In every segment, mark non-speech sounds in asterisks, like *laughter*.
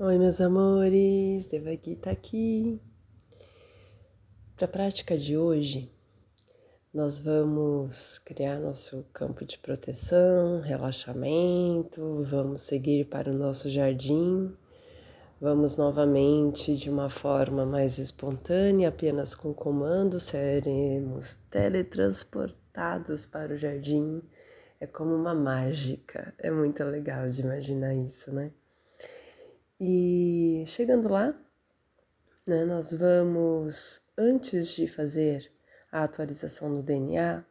Oi, meus amores, Devagui tá aqui. Para a prática de hoje, nós vamos criar nosso campo de proteção, relaxamento, vamos seguir para o nosso jardim. Vamos novamente de uma forma mais espontânea, apenas com comando, seremos teletransportados para o jardim. É como uma mágica, é muito legal de imaginar isso, né? E chegando lá, né, nós vamos, antes de fazer a atualização do DNA,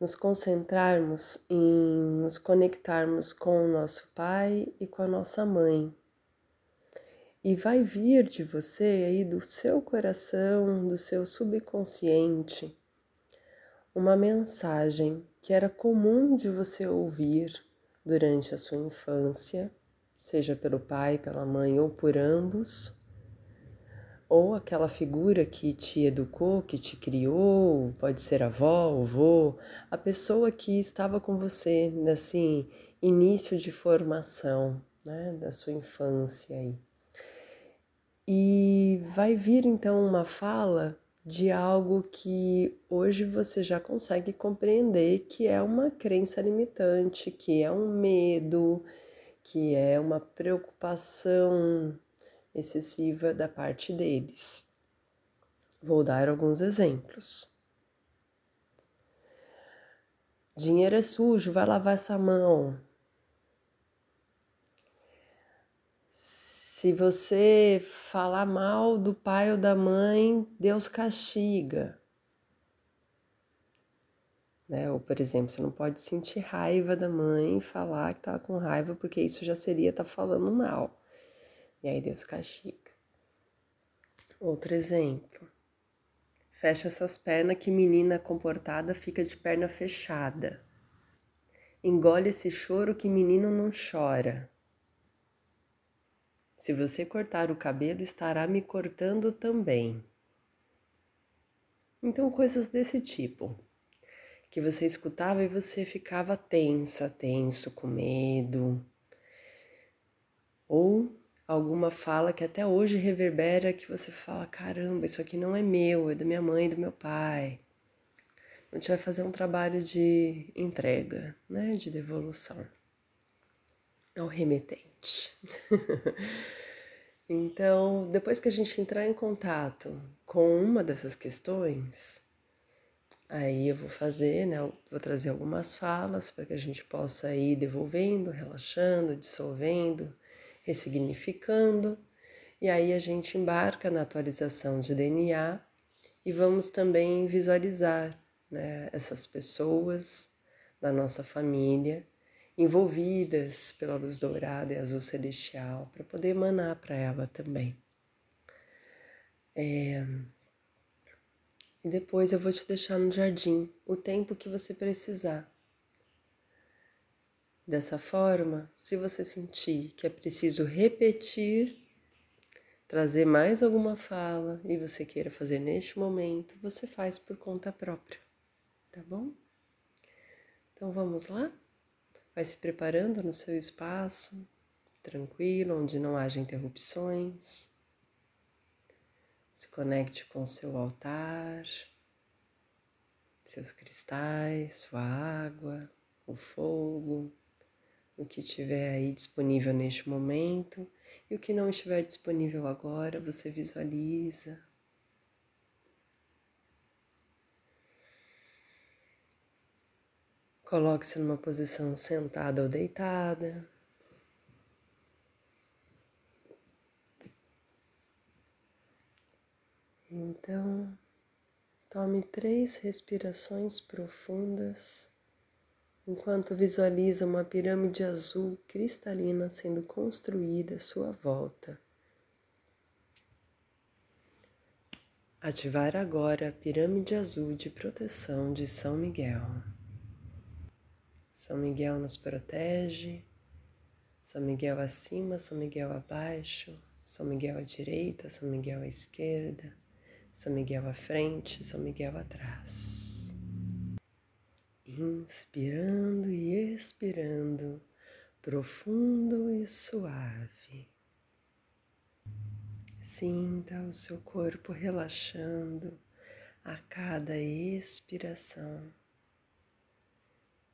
nos concentrarmos em nos conectarmos com o nosso pai e com a nossa mãe. E vai vir de você aí do seu coração, do seu subconsciente, uma mensagem que era comum de você ouvir durante a sua infância seja pelo pai, pela mãe ou por ambos, ou aquela figura que te educou, que te criou, pode ser avó, avô, a pessoa que estava com você nesse início de formação, né, da sua infância aí. E vai vir então uma fala de algo que hoje você já consegue compreender que é uma crença limitante, que é um medo, que é uma preocupação excessiva da parte deles. Vou dar alguns exemplos. Dinheiro é sujo, vai lavar essa mão. Se você falar mal do pai ou da mãe, Deus castiga. Né? Ou, por exemplo, você não pode sentir raiva da mãe e falar que tá com raiva, porque isso já seria estar tá falando mal. E aí Deus castiga. Outro exemplo. Fecha essas pernas que menina comportada fica de perna fechada. Engole esse choro que menino não chora. Se você cortar o cabelo, estará me cortando também. Então, coisas desse tipo que você escutava e você ficava tensa, tenso, com medo. Ou alguma fala que até hoje reverbera que você fala: caramba, isso aqui não é meu, é da minha mãe, do meu pai. A gente vai fazer um trabalho de entrega, né, de devolução ao remetente. *laughs* então, depois que a gente entrar em contato com uma dessas questões, Aí eu vou fazer, né? Vou trazer algumas falas para que a gente possa ir devolvendo, relaxando, dissolvendo, ressignificando. E aí a gente embarca na atualização de DNA e vamos também visualizar né, essas pessoas da nossa família envolvidas pela luz dourada e azul celestial para poder emanar para ela também. É, e depois eu vou te deixar no jardim o tempo que você precisar. Dessa forma, se você sentir que é preciso repetir, trazer mais alguma fala e você queira fazer neste momento, você faz por conta própria, tá bom? Então vamos lá? Vai se preparando no seu espaço, tranquilo, onde não haja interrupções. Se conecte com seu altar, seus cristais, sua água, o fogo, o que tiver aí disponível neste momento e o que não estiver disponível agora, você visualiza. Coloque-se numa posição sentada ou deitada. Então, tome três respirações profundas enquanto visualiza uma pirâmide azul cristalina sendo construída à sua volta. Ativar agora a pirâmide azul de proteção de São Miguel. São Miguel nos protege, São Miguel acima, São Miguel abaixo, São Miguel à direita, São Miguel à esquerda. São Miguel à frente, São Miguel atrás. Inspirando e expirando, profundo e suave. Sinta o seu corpo relaxando a cada expiração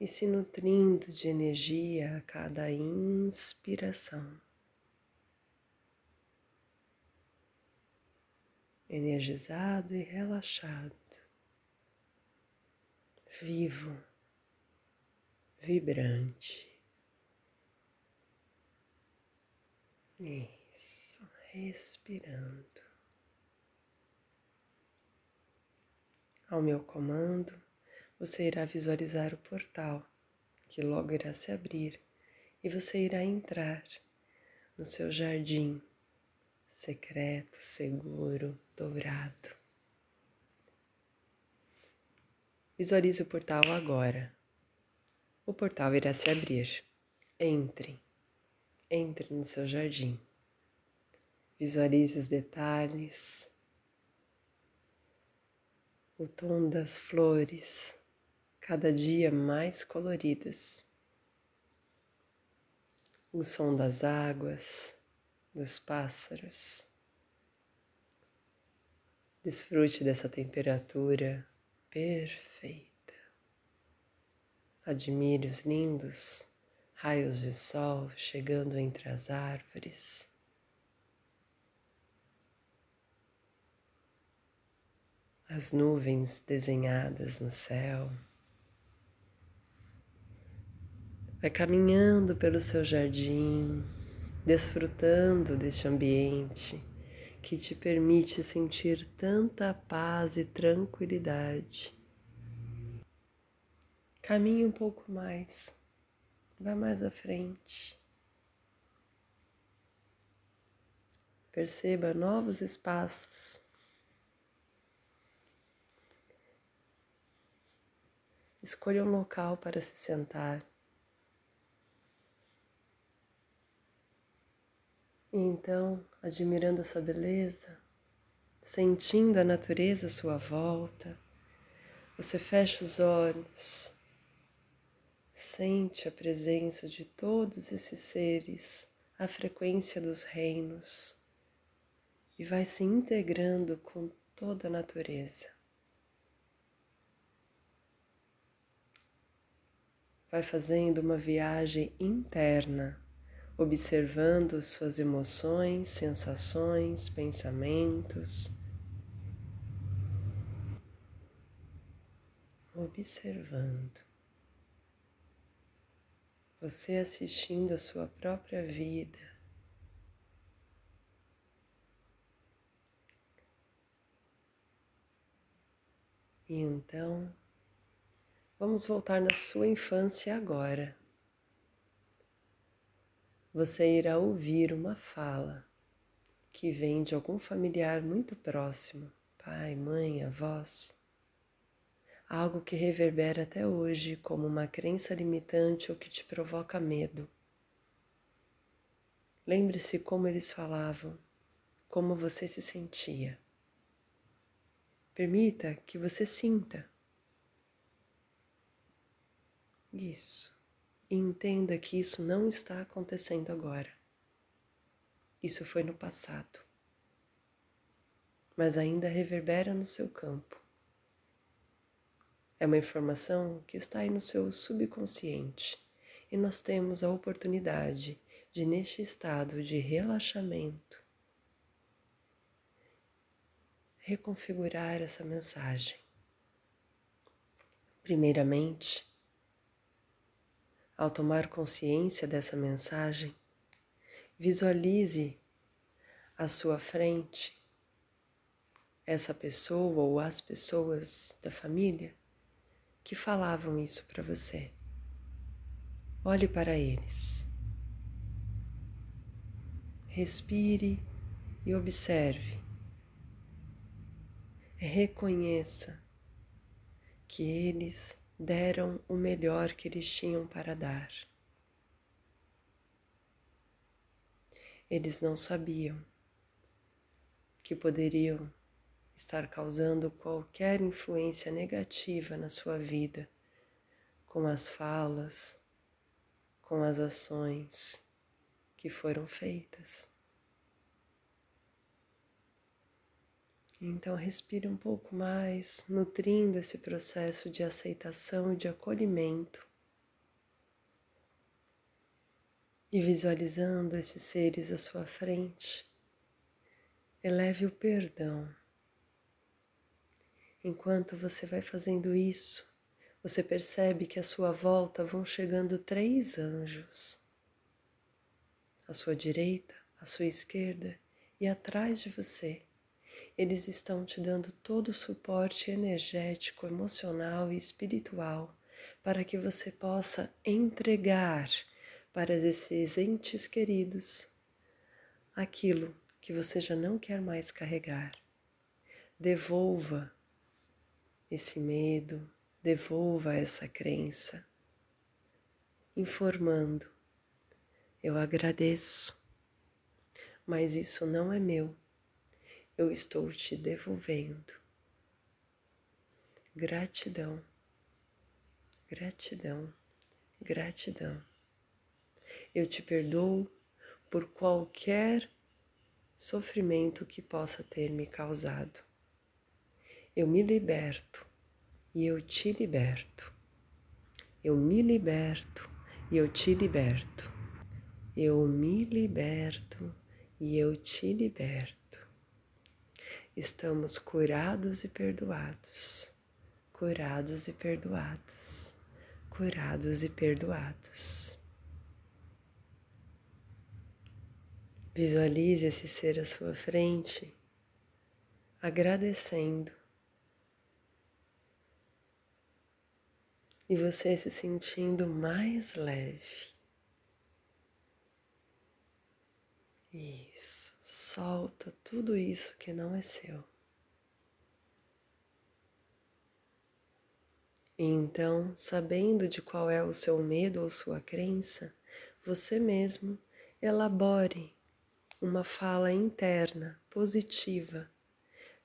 e se nutrindo de energia a cada inspiração. Energizado e relaxado, vivo, vibrante. Isso, respirando. Ao meu comando, você irá visualizar o portal que logo irá se abrir e você irá entrar no seu jardim secreto, seguro, dourado. Visualize o portal agora. O portal irá se abrir. Entre. Entre no seu jardim. Visualize os detalhes, o tom das flores, cada dia mais coloridas, o som das águas, dos pássaros. Desfrute dessa temperatura perfeita. Admire os lindos raios de sol chegando entre as árvores. as nuvens desenhadas no céu. Vai caminhando pelo seu jardim, desfrutando deste ambiente que te permite sentir tanta paz e tranquilidade. Caminhe um pouco mais, vá mais à frente. Perceba novos espaços Escolha um local para se sentar. E então, admirando essa beleza, sentindo a natureza à sua volta, você fecha os olhos, sente a presença de todos esses seres, a frequência dos reinos, e vai se integrando com toda a natureza. vai fazendo uma viagem interna, observando suas emoções, sensações, pensamentos. Observando. Você assistindo a sua própria vida. E então Vamos voltar na sua infância agora. Você irá ouvir uma fala que vem de algum familiar muito próximo, pai, mãe, avós. Algo que reverbera até hoje como uma crença limitante ou que te provoca medo. Lembre-se como eles falavam, como você se sentia. Permita que você sinta isso. E entenda que isso não está acontecendo agora. Isso foi no passado. Mas ainda reverbera no seu campo. É uma informação que está aí no seu subconsciente e nós temos a oportunidade de, neste estado de relaxamento, reconfigurar essa mensagem. Primeiramente, ao tomar consciência dessa mensagem, visualize à sua frente essa pessoa ou as pessoas da família que falavam isso para você. Olhe para eles. Respire e observe. Reconheça que eles deram o melhor que eles tinham para dar. Eles não sabiam que poderiam estar causando qualquer influência negativa na sua vida com as falas, com as ações que foram feitas. Então, respire um pouco mais, nutrindo esse processo de aceitação e de acolhimento. E visualizando esses seres à sua frente, eleve o perdão. Enquanto você vai fazendo isso, você percebe que à sua volta vão chegando três anjos. À sua direita, à sua esquerda e atrás de você eles estão te dando todo o suporte energético, emocional e espiritual para que você possa entregar para esses entes queridos aquilo que você já não quer mais carregar. Devolva esse medo, devolva essa crença, informando: eu agradeço, mas isso não é meu eu estou te devolvendo. Gratidão, gratidão, gratidão. Eu te perdoo por qualquer sofrimento que possa ter me causado. Eu me liberto e eu te liberto. Eu me liberto e eu te liberto. Eu me liberto e eu te liberto estamos curados e perdoados, curados e perdoados, curados e perdoados. Visualize esse ser à sua frente, agradecendo. E você se sentindo mais leve. Isso solta tudo isso que não é seu. E então, sabendo de qual é o seu medo ou sua crença, você mesmo elabore uma fala interna positiva,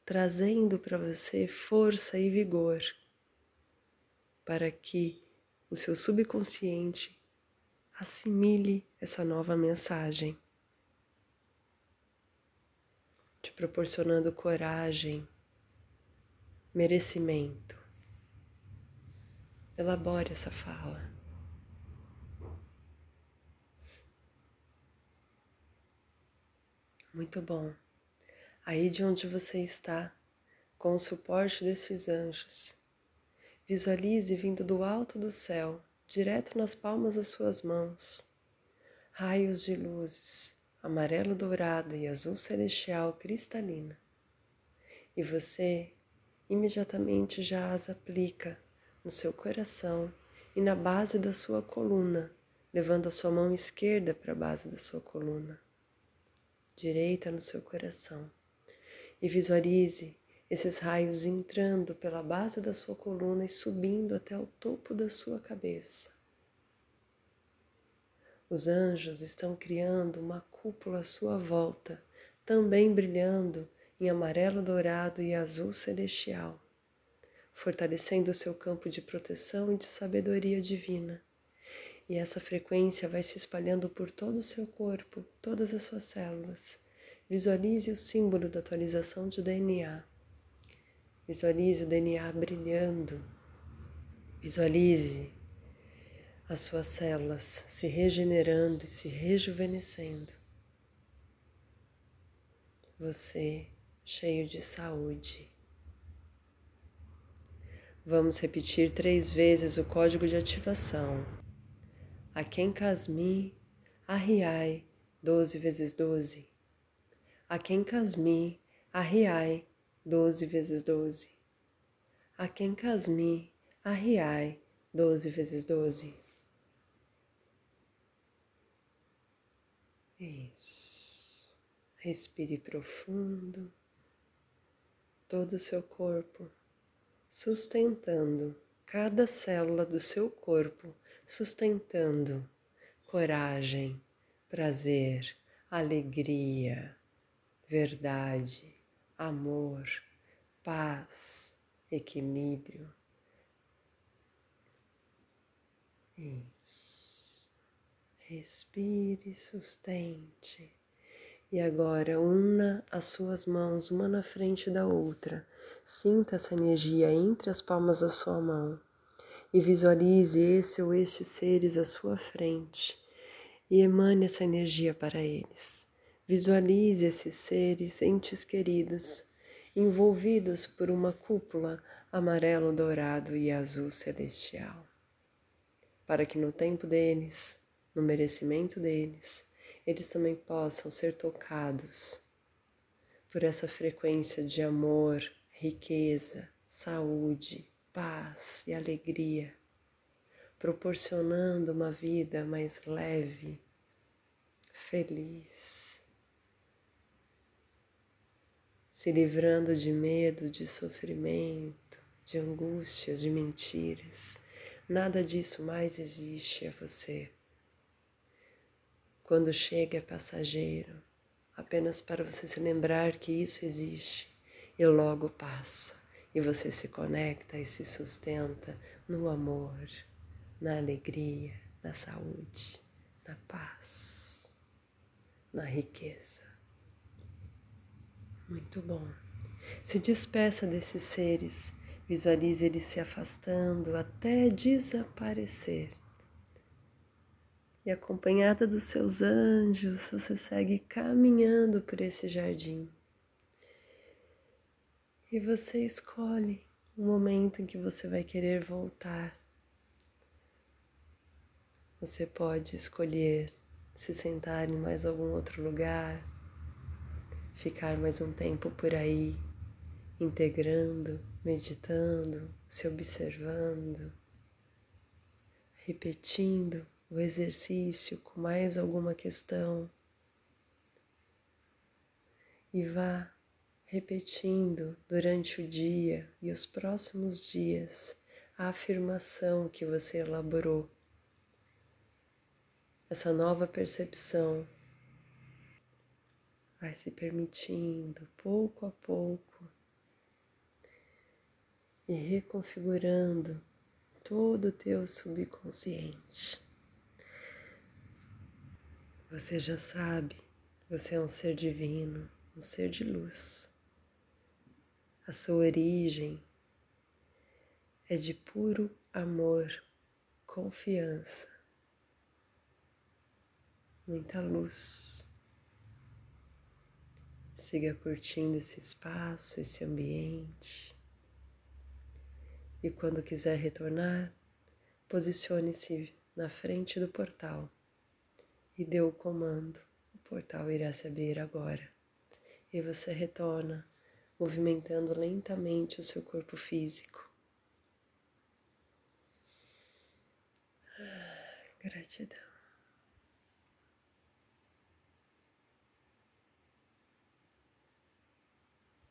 trazendo para você força e vigor, para que o seu subconsciente assimile essa nova mensagem te proporcionando coragem, merecimento. Elabore essa fala. Muito bom. Aí de onde você está, com o suporte desses anjos, visualize vindo do alto do céu, direto nas palmas das suas mãos, raios de luzes amarelo dourado e azul celestial cristalina. E você imediatamente já as aplica no seu coração e na base da sua coluna, levando a sua mão esquerda para a base da sua coluna, direita no seu coração. E visualize esses raios entrando pela base da sua coluna e subindo até o topo da sua cabeça os anjos estão criando uma cúpula à sua volta, também brilhando em amarelo dourado e azul celestial, fortalecendo o seu campo de proteção e de sabedoria divina. E essa frequência vai se espalhando por todo o seu corpo, todas as suas células. Visualize o símbolo da atualização de DNA. Visualize o DNA brilhando. Visualize as suas células se regenerando e se rejuvenescendo. Você cheio de saúde. Vamos repetir três vezes o código de ativação. Aken Kasmi, Arriai, 12 vezes 12. Aken Kasmi, Arriai, 12 vezes 12. Aken Kasmi, Arriai, 12 vezes 12. Isso. Respire profundo, todo o seu corpo, sustentando cada célula do seu corpo, sustentando coragem, prazer, alegria, verdade, amor, paz, equilíbrio. Respire, sustente E agora una as suas mãos uma na frente da outra. Sinta essa energia entre as palmas da sua mão e visualize esse ou estes seres à sua frente e emane essa energia para eles. Visualize esses seres, entes queridos, envolvidos por uma cúpula amarelo, dourado e azul celestial, para que no tempo deles, no merecimento deles, eles também possam ser tocados por essa frequência de amor, riqueza, saúde, paz e alegria, proporcionando uma vida mais leve, feliz, se livrando de medo, de sofrimento, de angústias, de mentiras. Nada disso mais existe a você. Quando chega é passageiro, apenas para você se lembrar que isso existe e logo passa e você se conecta e se sustenta no amor, na alegria, na saúde, na paz, na riqueza. Muito bom. Se despeça desses seres, visualize eles se afastando até desaparecer. E acompanhada dos seus anjos, você segue caminhando por esse jardim e você escolhe o momento em que você vai querer voltar. Você pode escolher se sentar em mais algum outro lugar, ficar mais um tempo por aí, integrando, meditando, se observando, repetindo o exercício com mais alguma questão. E vá repetindo durante o dia e os próximos dias a afirmação que você elaborou, essa nova percepção vai se permitindo pouco a pouco e reconfigurando todo o teu subconsciente. Você já sabe, você é um ser divino, um ser de luz a sua origem é de puro amor, confiança, muita luz. Siga curtindo esse espaço, esse ambiente. E quando quiser retornar, posicione-se na frente do portal e dê o comando. O portal irá se abrir agora. E você retorna movimentando lentamente o seu corpo físico. Gratidão.